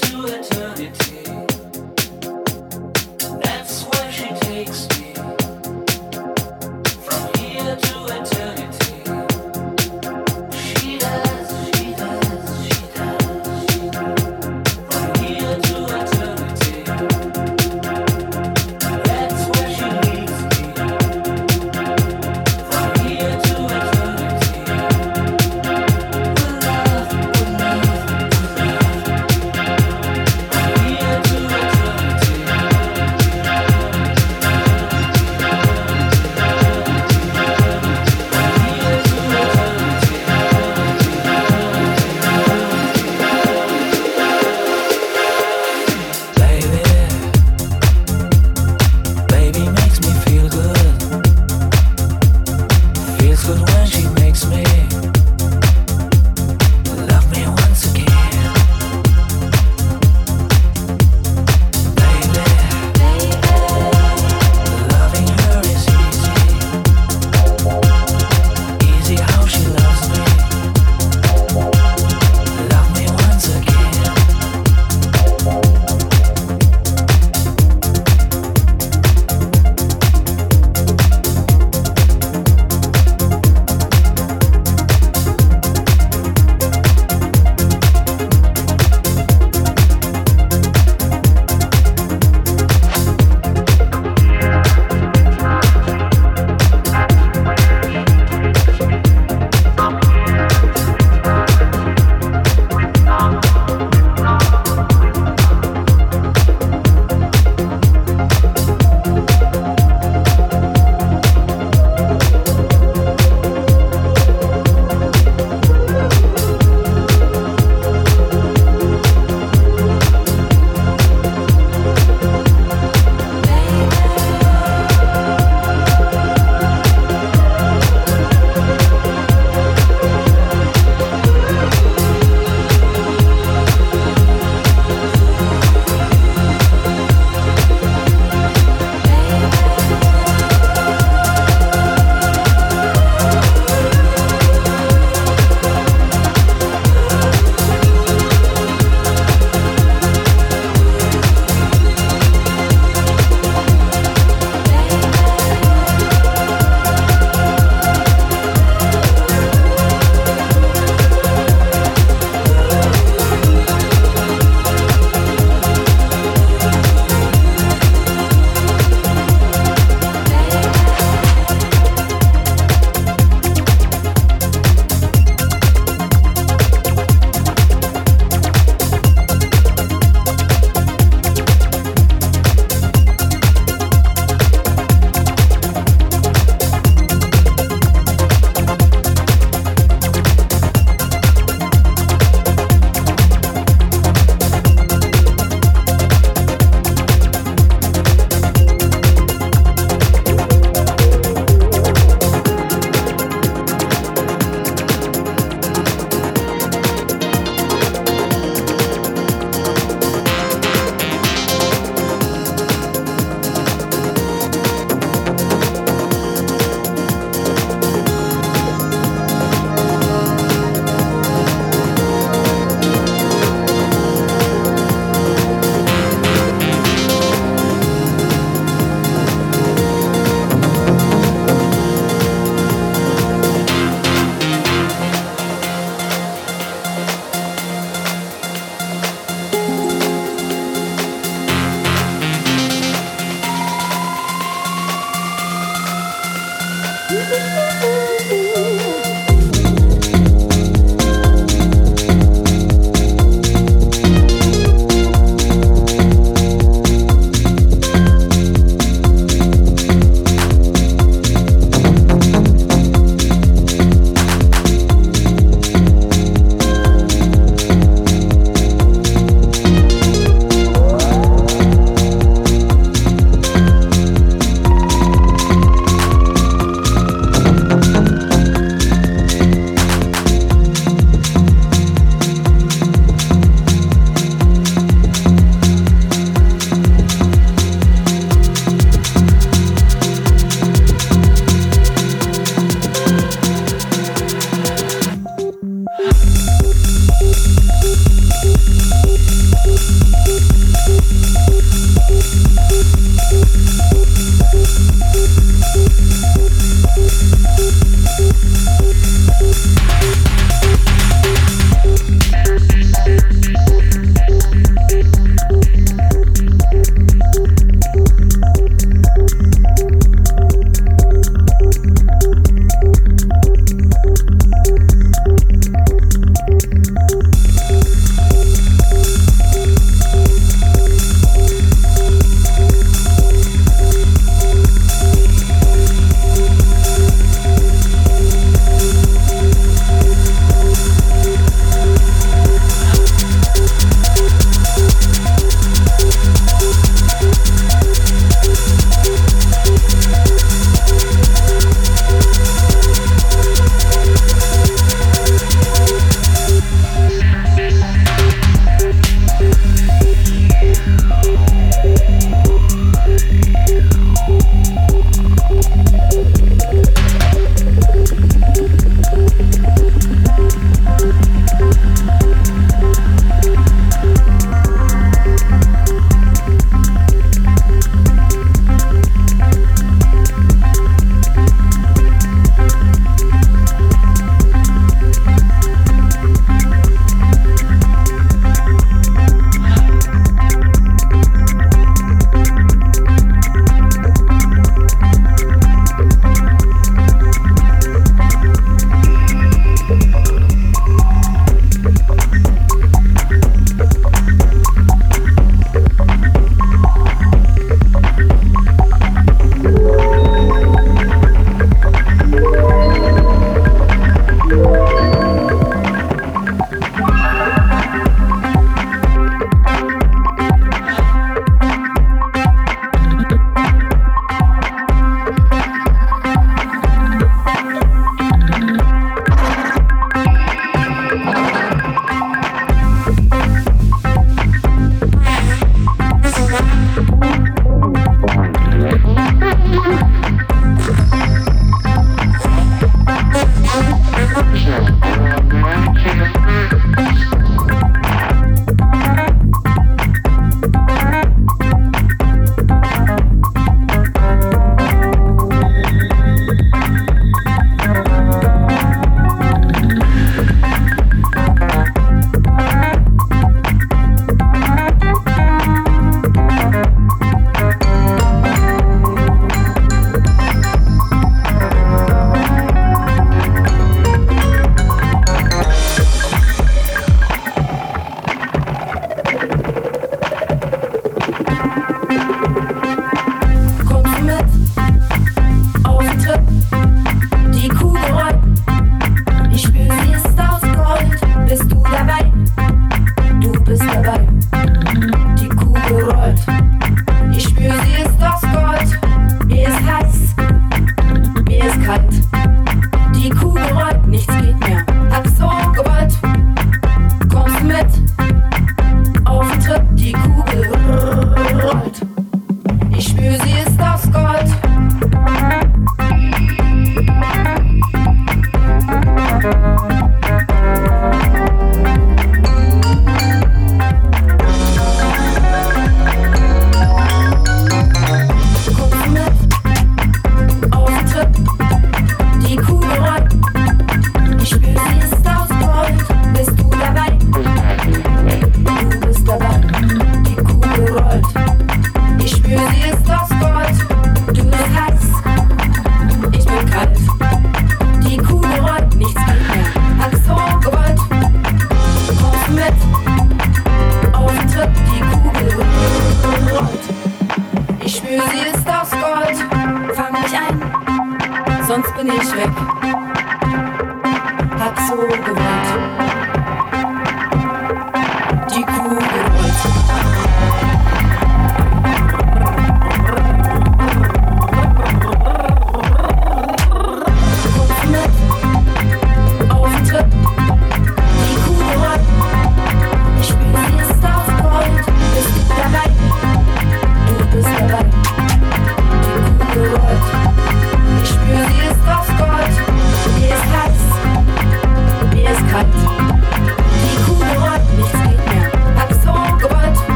to eternity.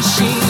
machine